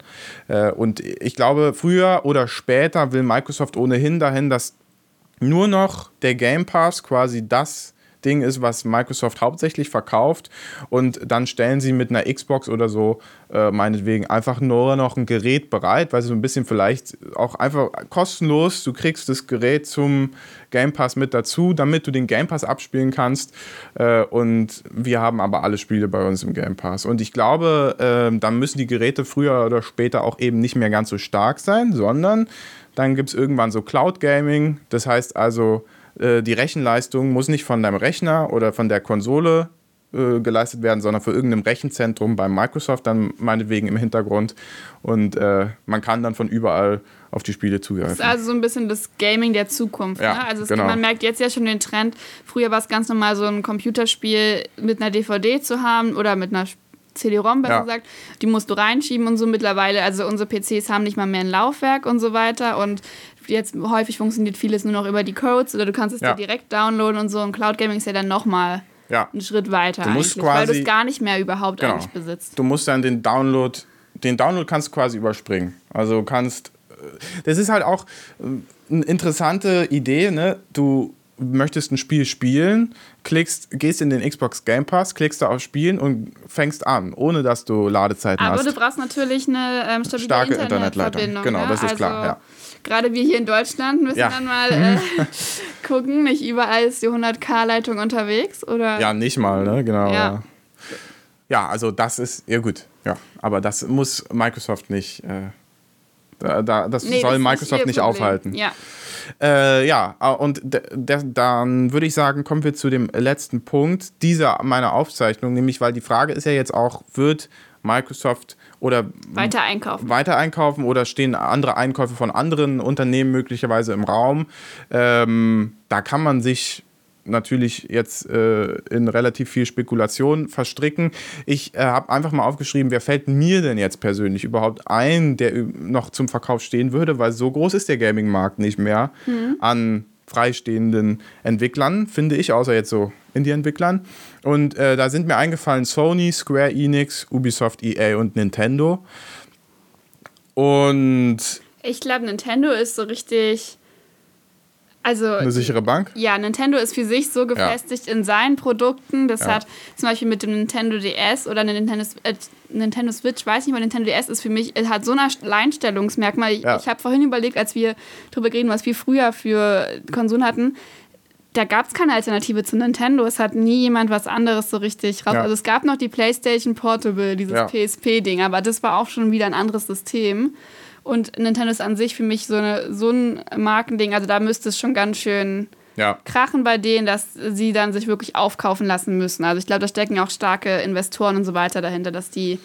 Äh, und ich glaube, früher oder später will Microsoft ohnehin dahin, dass nur noch der Game Pass quasi das Ding ist, was Microsoft hauptsächlich verkauft. Und dann stellen sie mit einer Xbox oder so äh, meinetwegen einfach nur noch ein Gerät bereit, weil sie so ein bisschen vielleicht auch einfach kostenlos, du kriegst das Gerät zum Game Pass mit dazu, damit du den Game Pass abspielen kannst. Äh, und wir haben aber alle Spiele bei uns im Game Pass. Und ich glaube, äh, dann müssen die Geräte früher oder später auch eben nicht mehr ganz so stark sein, sondern dann gibt es irgendwann so Cloud Gaming, das heißt also, äh, die Rechenleistung muss nicht von deinem Rechner oder von der Konsole äh, geleistet werden, sondern für irgendeinem Rechenzentrum bei Microsoft dann meinetwegen im Hintergrund. Und äh, man kann dann von überall auf die Spiele Das zugreifen. ist also so ein bisschen das Gaming der Zukunft. Ja, ne? Also genau. man merkt jetzt ja schon den Trend. Früher war es ganz normal, so ein Computerspiel mit einer DVD zu haben oder mit einer CD-ROM, besser Ja. gesagt. Die musst du reinschieben und so mittlerweile. Also unsere PCs haben nicht mal mehr ein Laufwerk und so weiter. Und jetzt häufig funktioniert vieles nur noch über die Codes oder du kannst es Ja. dir direkt downloaden und so. Und Cloud Gaming ist ja dann nochmal Ja. einen Schritt weiter Du musst eigentlich, weil du quasi- es gar nicht mehr überhaupt Genau. eigentlich besitzt. Du musst dann den Download, den Download kannst du quasi überspringen. Also kannst, äh, das ist halt auch äh, eine interessante Idee, ne? Du möchtest ein Spiel spielen, klickst, gehst in den Xbox Game Pass, klickst da auf Spielen und fängst an, ohne dass du Ladezeiten Aber hast. du brauchst natürlich eine ähm, stabile Starke Internetverbindung. Internetleitung. Genau, ne? das ist also, klar, ja. Gerade wir hier in Deutschland müssen Ja. dann mal äh, gucken. Nicht überall ist die 100k-Leitung unterwegs. Oder? Ja, nicht mal, ne? Genau. Ja. Ja. also das ist, ja gut, ja. Aber das muss Microsoft nicht, äh, da, da, das Nee, soll das Microsoft nicht Problem. aufhalten. Ja. Äh, ja, äh, und dann würde ich sagen, kommen wir zu dem letzten Punkt dieser meiner Aufzeichnung, nämlich weil die Frage ist ja jetzt auch, wird Microsoft oder Weiter einkaufen. weiter einkaufen oder stehen andere Einkäufe von anderen Unternehmen möglicherweise im Raum? Ähm, da kann man sich natürlich jetzt äh, in relativ viel Spekulation verstricken. Ich äh, habe einfach mal aufgeschrieben, wer fällt mir denn jetzt persönlich überhaupt ein, der noch zum Verkauf stehen würde, weil so groß ist der Gaming-Markt nicht mehr mhm. an freistehenden Entwicklern, finde ich, außer jetzt so Indie-Entwicklern. Und äh, da sind mir eingefallen Sony, Square Enix, Ubisoft, EA und Nintendo. Und ich glaube, Nintendo ist so richtig. Also, eine sichere Bank? Ja, Nintendo ist für sich so gefestigt ja. in seinen Produkten. Das ja. hat zum Beispiel mit dem Nintendo DS oder Nintendo, äh, Nintendo Switch, weiß nicht, weil Nintendo DS ist für mich, hat so ein Alleinstellungsmerkmal. Ja. Ich habe vorhin überlegt, als wir darüber reden, was wir früher für Konsolen hatten, da gab es keine Alternative zu Nintendo. Es hat nie jemand was anderes so richtig raus. Ja. Also es gab noch die PlayStation Portable, dieses. PSP-Ding, aber das war auch schon wieder ein anderes System. Und Nintendo ist an sich für mich so, eine, so ein Markending. Also da müsste es schon ganz schön ja. krachen bei denen, dass sie dann sich wirklich aufkaufen lassen müssen. Also ich glaube, da stecken auch starke Investoren und so weiter dahinter, dass die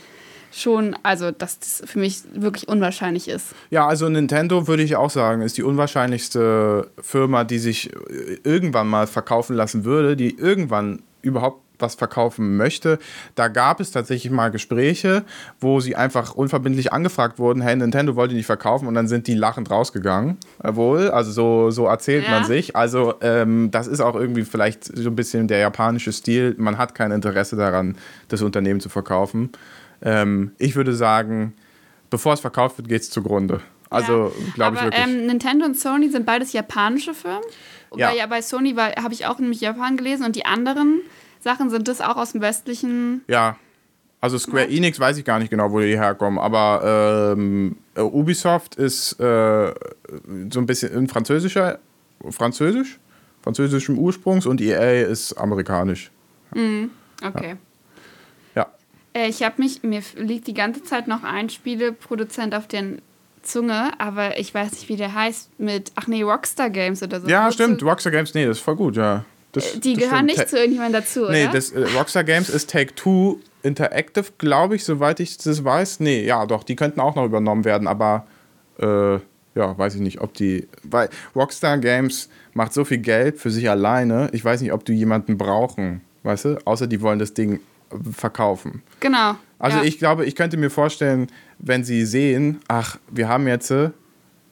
schon, also dass das für mich wirklich unwahrscheinlich ist. Ja, also Nintendo würde ich auch sagen, ist die unwahrscheinlichste Firma, die sich irgendwann mal verkaufen lassen würde, die irgendwann überhaupt was verkaufen möchte. Da gab es tatsächlich mal Gespräche, wo sie einfach unverbindlich angefragt wurden, hey, Nintendo wollte nicht verkaufen und dann sind die lachend rausgegangen. Äh, wohl, also so, so erzählt ja. man sich. Also ähm, das ist auch irgendwie vielleicht so ein bisschen der japanische Stil. Man hat kein Interesse daran, das Unternehmen zu verkaufen. Ähm, ich würde sagen, bevor es verkauft wird, geht es zugrunde. Also ja, glaube ich wirklich. Ähm, Nintendo und Sony sind beides japanische Firmen. Ja. ja bei Sony habe ich auch nämlich Japan gelesen und die anderen Sachen sind das auch aus dem westlichen. Ja. Also Square Markt? Enix weiß ich gar nicht genau, wo die herkommen, aber ähm, Ubisoft ist äh, so ein bisschen in französischer, französisch, französischem Ursprungs und EA ist amerikanisch. Mhm. Okay. Ja. Äh, ich habe mich, mir liegt die ganze Zeit noch ein Spieleproduzent auf der Zunge, aber ich weiß nicht, wie der heißt, mit, ach nee, Rockstar Games oder so. Ja, stimmt, Rockstar Games, nee, das ist voll gut, ja. Das, äh, die das gehören nicht zu irgendjemandem dazu, nee, oder? Nee, äh, Rockstar Games ist Take-Two Interactive, glaube ich, soweit ich das weiß. Nee, ja, doch, die könnten auch noch übernommen werden, aber äh, ja, weiß ich nicht, ob die. Weil Rockstar Games macht so viel Geld für sich alleine, ich weiß nicht, ob die jemanden brauchen, weißt du? Außer die wollen das Ding verkaufen. Genau. Also ja. ich glaube, ich könnte mir vorstellen, wenn sie sehen, ach, wir haben jetzt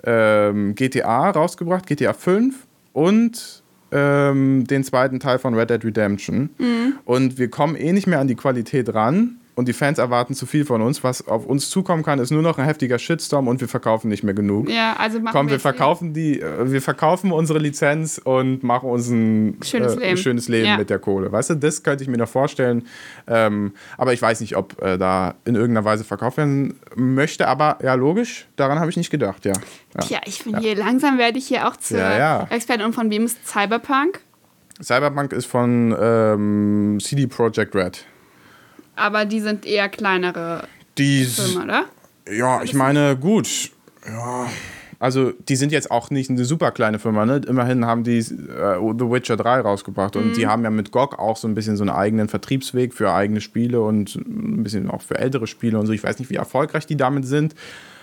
ähm, GTA rausgebracht, GTA 5 und ähm, den zweiten Teil von Red Dead Redemption. Mhm. Und wir kommen eh nicht mehr an die Qualität ran und die Fans erwarten zu viel von uns. Was auf uns zukommen kann, ist nur noch ein heftiger Shitstorm und wir verkaufen nicht mehr genug. Ja, also machen Komm, wir, wir verkaufen die, äh, wir verkaufen unsere Lizenz und machen uns ein schönes äh, Leben, schönes Leben ja. mit der Kohle. Weißt du, das könnte ich mir noch vorstellen. Ähm, aber ich weiß nicht, ob äh, da in irgendeiner Weise verkauft werden möchte. Aber ja, logisch, daran habe ich nicht gedacht, ja. Ja, Tja, ich finde ja. hier, langsam werde ich hier auch zur ja, Expertin. Und von wem ist Cyberpunk? Cyberpunk ist von ähm, CD Projekt Red aber die sind eher kleinere die, Filme, oder? Ja, ich meine, gut. Ja. Also, die sind jetzt auch nicht eine super kleine Firma, ne? Immerhin haben die äh, The Witcher 3 rausgebracht und mhm. die haben ja mit GOG auch so ein bisschen so einen eigenen Vertriebsweg für eigene Spiele und ein bisschen auch für ältere Spiele und so. Ich weiß nicht, wie erfolgreich die damit sind.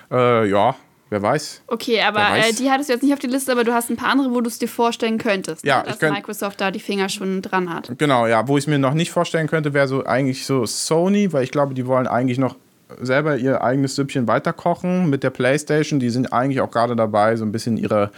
Äh, ja, Wer weiß. Okay, aber weiß. Äh, die hattest du jetzt nicht auf die Liste, aber du hast ein paar andere, wo du es dir vorstellen könntest. Ja, ne? dass könnt, Microsoft da die Finger schon dran hat. Genau, ja. Wo ich es mir noch nicht vorstellen könnte, wäre so eigentlich so Sony, weil ich glaube, die wollen eigentlich noch selber ihr eigenes Süppchen weiterkochen mit der PlayStation. Die sind eigentlich auch gerade dabei, so ein bisschen ihre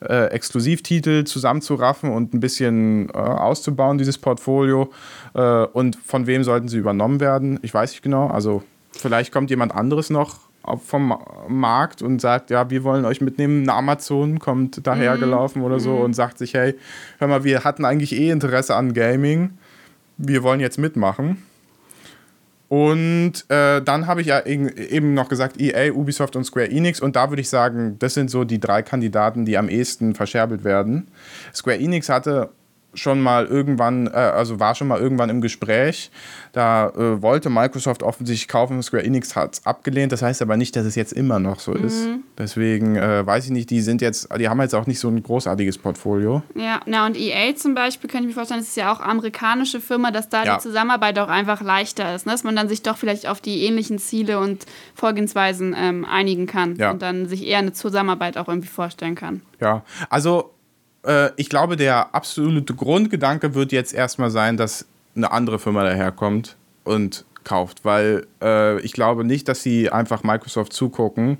äh, Exklusivtitel zusammenzuraffen und ein bisschen äh, auszubauen, dieses Portfolio. Äh, und von wem sollten sie übernommen werden? Ich weiß nicht genau. Also vielleicht kommt jemand anderes noch vom Markt und sagt, ja, wir wollen euch mitnehmen. Eine Amazon kommt dahergelaufen mhm. oder so mhm. und sagt sich, hey, hör mal, wir hatten eigentlich eh Interesse an Gaming. Wir wollen jetzt mitmachen. Und äh, dann habe ich ja eben noch gesagt, EA, Ubisoft und Square Enix. Und da würde ich sagen, das sind so die drei Kandidaten, die am ehesten verscherbelt werden. Square Enix hatte schon mal irgendwann, äh, also war schon mal irgendwann im Gespräch. Da äh, wollte Microsoft offensichtlich kaufen, Square Enix hat es abgelehnt. Das heißt aber nicht, dass es jetzt immer noch so mhm. ist. Deswegen äh, weiß ich nicht, die sind jetzt, die haben jetzt auch nicht so ein großartiges Portfolio. Ja, na und EA zum Beispiel, könnte ich mir vorstellen, das ist ja auch amerikanische Firma, dass da ja. die Zusammenarbeit auch einfach leichter ist, ne? dass man dann sich doch vielleicht auf die ähnlichen Ziele und Vorgehensweisen ähm, einigen kann ja. und dann sich eher eine Zusammenarbeit auch irgendwie vorstellen kann. Ja, also äh, ich glaube, der absolute Grundgedanke wird jetzt erstmal sein, dass eine andere Firma daherkommt und kauft, weil äh, ich glaube nicht, dass sie einfach Microsoft zugucken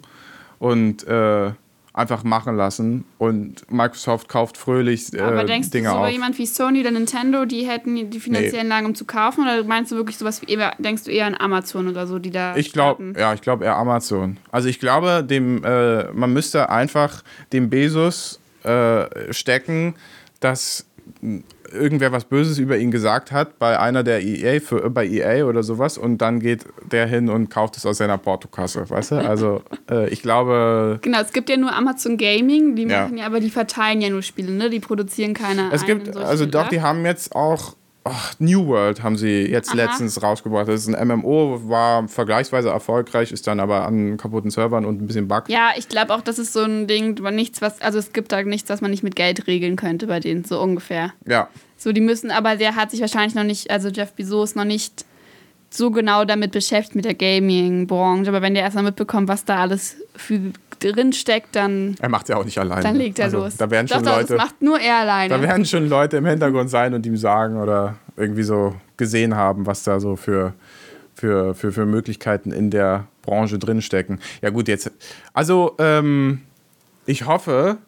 und äh, einfach machen lassen und Microsoft kauft fröhlich äh, Aber denkst Dinge du, so auf. jemand wie Sony oder Nintendo, die hätten die finanziellen Lagen, um zu kaufen? Oder meinst du wirklich sowas wie, eher- denkst du eher an Amazon oder so, die da Ich glaube, ja, ich glaube eher Amazon. Also ich glaube, dem, äh, man müsste einfach dem Bezos äh, stecken, dass irgendwer was Böses über ihn gesagt hat bei einer der EA für, äh, bei EA oder sowas und dann geht der hin und kauft es aus seiner Portokasse, weißt du? Also äh, ich glaube, Genau, es gibt ja nur Amazon Gaming, die Ja. machen ja, aber die verteilen ja nur Spiele, ne? Die produzieren keine es gibt, also doch, die haben jetzt auch ach, New World haben sie jetzt Aha. letztens rausgebracht. Das ist ein MMO, war vergleichsweise erfolgreich, ist dann aber an kaputten Servern und ein bisschen Bug. Ja, ich glaube auch, das ist so ein Ding, aber nichts, was, also es gibt da nichts, was man nicht mit Geld regeln könnte bei denen, so ungefähr. Ja, So, die müssen, aber der hat sich wahrscheinlich noch nicht, also Jeff Bezos noch nicht so genau damit beschäftigt mit der Gaming-Branche. Aber wenn der erstmal mitbekommt, was da alles für drin steckt, dann, er macht ja auch nicht alleine. dann legt er Also, los. Da werden doch, schon doch, Leute. das macht nur er alleine. Da werden schon Leute im Hintergrund sein und ihm sagen oder irgendwie so gesehen haben, was da so für, für, für, für Möglichkeiten in der Branche drinstecken. Ja, gut, jetzt. Also, ähm, ich hoffe.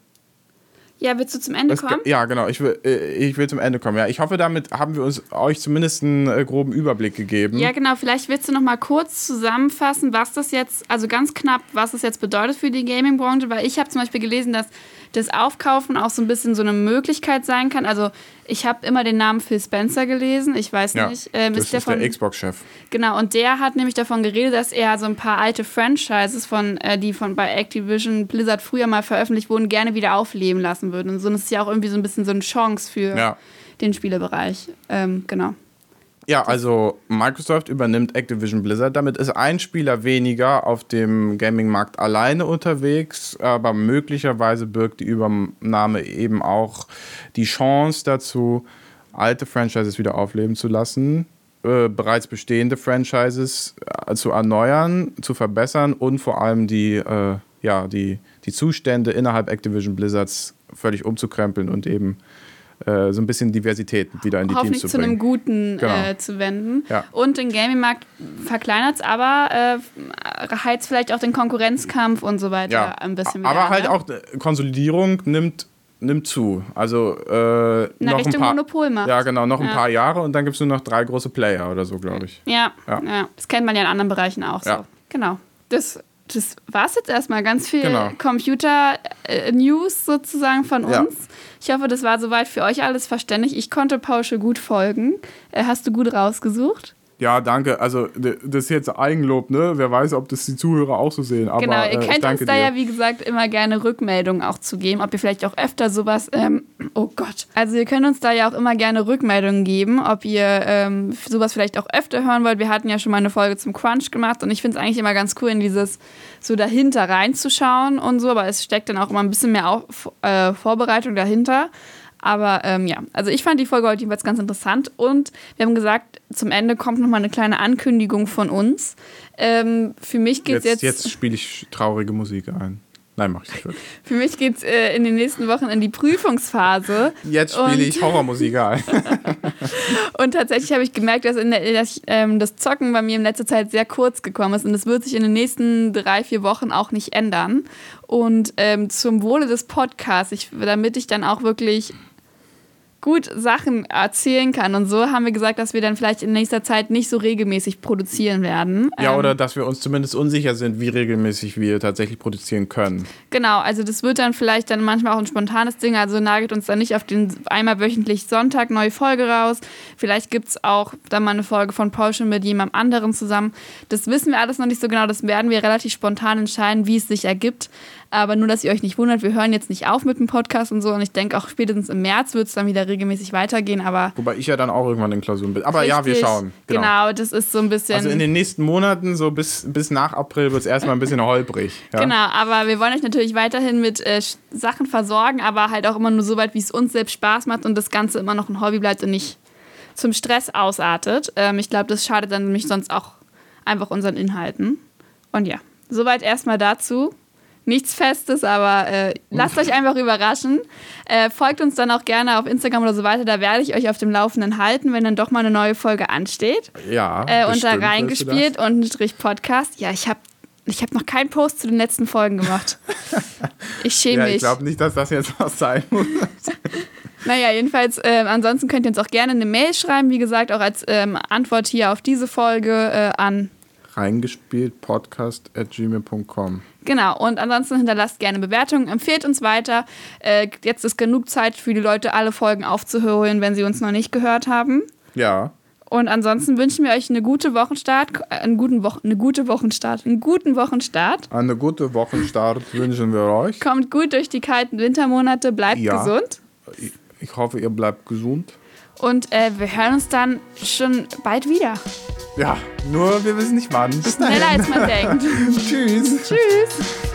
Ja, willst du zum Ende Es, kommen? ja, genau. Ich will, äh, ich will zum Ende kommen. Ja, ich hoffe, damit haben wir uns euch zumindest einen äh, groben Überblick gegeben. Ja, genau. Vielleicht willst du noch mal kurz zusammenfassen, was das jetzt, also ganz knapp, was das jetzt bedeutet für die Gaming-Branche, weil ich habe zum Beispiel gelesen, dass das Aufkaufen auch so ein bisschen so eine Möglichkeit sein kann. Also ich habe immer den Namen Phil Spencer gelesen. Ich weiß Ja, nicht, ähm, das ist der der Xbox-Chef. Genau, und der hat nämlich davon geredet, dass er so ein paar alte Franchises, von, äh, die von bei Activision Blizzard früher mal veröffentlicht wurden, gerne wieder aufleben lassen würde. Und so das ist ja auch irgendwie so ein bisschen so eine Chance für Ja. den Spielebereich. Ähm, genau. Ja, also Microsoft übernimmt Activision Blizzard. Damit ist ein Spieler weniger auf dem Gaming-Markt alleine unterwegs, aber möglicherweise birgt die Übernahme eben auch die Chance dazu, alte Franchises wieder aufleben zu lassen, äh, bereits bestehende Franchises äh, zu erneuern, zu verbessern und vor allem die, äh, ja, die, die Zustände innerhalb Activision Blizzards völlig umzukrempeln und eben äh, so ein bisschen Diversität wieder in die Teams zu zu einem bringen. guten Genau. äh, zu wenden. Ja. Und den Gaming-Markt verkleinert es, aber äh, heizt vielleicht auch den Konkurrenzkampf und so weiter Ja, ein bisschen wieder aber an, halt ne? auch äh, Konsolidierung nimmt, nimmt zu. Also äh, Na, noch ein Richtung paar, Monopolmacht. Ja, genau, noch ein Ja. paar Jahre und dann gibt es nur noch drei große Player oder so, glaube ich. Ja, Ja. ja. das kennt man ja in anderen Bereichen auch so. Genau. Das, das war es jetzt erstmal. Ganz viel Genau. Computer-News sozusagen von uns. Ja. Ich hoffe, das war soweit für euch alles verständlich. Ich konnte Pausche gut folgen. Äh, Hast du gut rausgesucht? Ja, danke. Also das ist jetzt Eigenlob, ne? Wer weiß, ob das die Zuhörer auch so sehen. Aber genau, ihr äh, könnt uns da dir. ja, wie gesagt, immer gerne Rückmeldungen auch zu geben, ob ihr vielleicht auch öfter sowas, ähm, oh Gott. Also ihr könnt uns da ja auch immer gerne Rückmeldungen geben, ob ihr ähm, sowas vielleicht auch öfter hören wollt. Wir hatten ja schon mal eine Folge zum Crunch gemacht und ich finde es eigentlich immer ganz cool, in dieses so dahinter reinzuschauen und so, aber es steckt dann auch immer ein bisschen mehr auf, äh, Vorbereitung dahinter. Aber ähm, ja, also ich fand die Folge heute jedenfalls ganz interessant und wir haben gesagt, zum Ende kommt nochmal eine kleine Ankündigung von uns. Ähm, für mich geht Jetzt, es jetzt, jetzt, spiele ich traurige Musik ein. Nein, mach ich nicht wirklich. für mich geht's äh, in den nächsten Wochen in die Prüfungsphase. Jetzt spiele ich Horrormusik ein. Und tatsächlich habe ich gemerkt, dass, in der, dass ähm, das Zocken bei mir in letzter Zeit sehr kurz gekommen ist. Und das wird sich in den nächsten drei, vier Wochen auch nicht ändern. Und ähm, zum Wohle des Podcasts, ich, damit ich dann auch wirklich gut Sachen erzählen kann. Und so haben wir gesagt, dass wir dann vielleicht in nächster Zeit nicht so regelmäßig produzieren werden. ja, Ähm, oder dass wir uns zumindest unsicher sind, wie regelmäßig wir tatsächlich produzieren können. Genau, also das wird dann vielleicht dann manchmal auch ein spontanes Ding, also nagelt uns dann nicht auf den einmal wöchentlich Sonntag neue Folge raus. Vielleicht gibt es auch dann mal eine Folge von Porsche mit jemandem anderen zusammen. Das wissen wir alles noch nicht so genau, das werden wir relativ spontan entscheiden, wie es sich ergibt. Aber nur, dass ihr euch nicht wundert, wir hören jetzt nicht auf mit dem Podcast und so und ich denke auch spätestens im März wird es dann wieder regelmäßig weitergehen, aber Wobei ich ja dann auch irgendwann in Klausuren bin. Aber ja, wir richtig, schauen. Genau. das ist so ein bisschen... Also in den nächsten Monaten, so bis, bis nach April, wird es erstmal ein bisschen holprig. Ja? Genau, aber wir wollen euch natürlich weiterhin mit äh, Sachen versorgen, aber halt auch immer nur so weit, wie es uns selbst Spaß macht und das Ganze immer noch ein Hobby bleibt und nicht zum Stress ausartet. Ähm, ich glaube, das schadet dann nämlich sonst auch einfach unseren Inhalten. Und ja, soweit erstmal dazu. Nichts Festes, aber äh, lasst euch einfach überraschen. Äh, folgt uns dann auch gerne auf Instagram oder so weiter. Da werde ich euch auf dem Laufenden halten, wenn dann doch mal eine neue Folge ansteht. Ja. Äh, unter reingespielt und Strich Podcast. Ja, ich habe ich hab noch keinen Post zu den letzten Folgen gemacht. Ich schäme Ja, ich mich. glaube nicht, dass das jetzt was sein muss. Naja, jedenfalls, äh, ansonsten könnt ihr uns auch gerne eine Mail schreiben, wie gesagt, auch als ähm, Antwort hier auf diese Folge äh, an. Reingespielt podcast at gmail.com. Genau, und ansonsten hinterlasst gerne Bewertungen, empfehlt uns weiter. Äh, jetzt ist genug Zeit für die Leute, alle Folgen aufzuholen, wenn sie uns noch nicht gehört haben. Ja. Und ansonsten wünschen wir euch eine gute Wochenstart, einen guten Wochen, eine gute Wochenstart, einen guten Wochenstart. Eine gute Wochenstart wünschen wir euch. Kommt gut durch die kalten Wintermonate, bleibt Ja. gesund. Ich hoffe, ihr bleibt gesund. Und äh, wir hören uns dann schon bald wieder. Ja, nur wir wissen nicht wann. Bis dahin. Schneller als man denkt. Tschüss. Tschüss.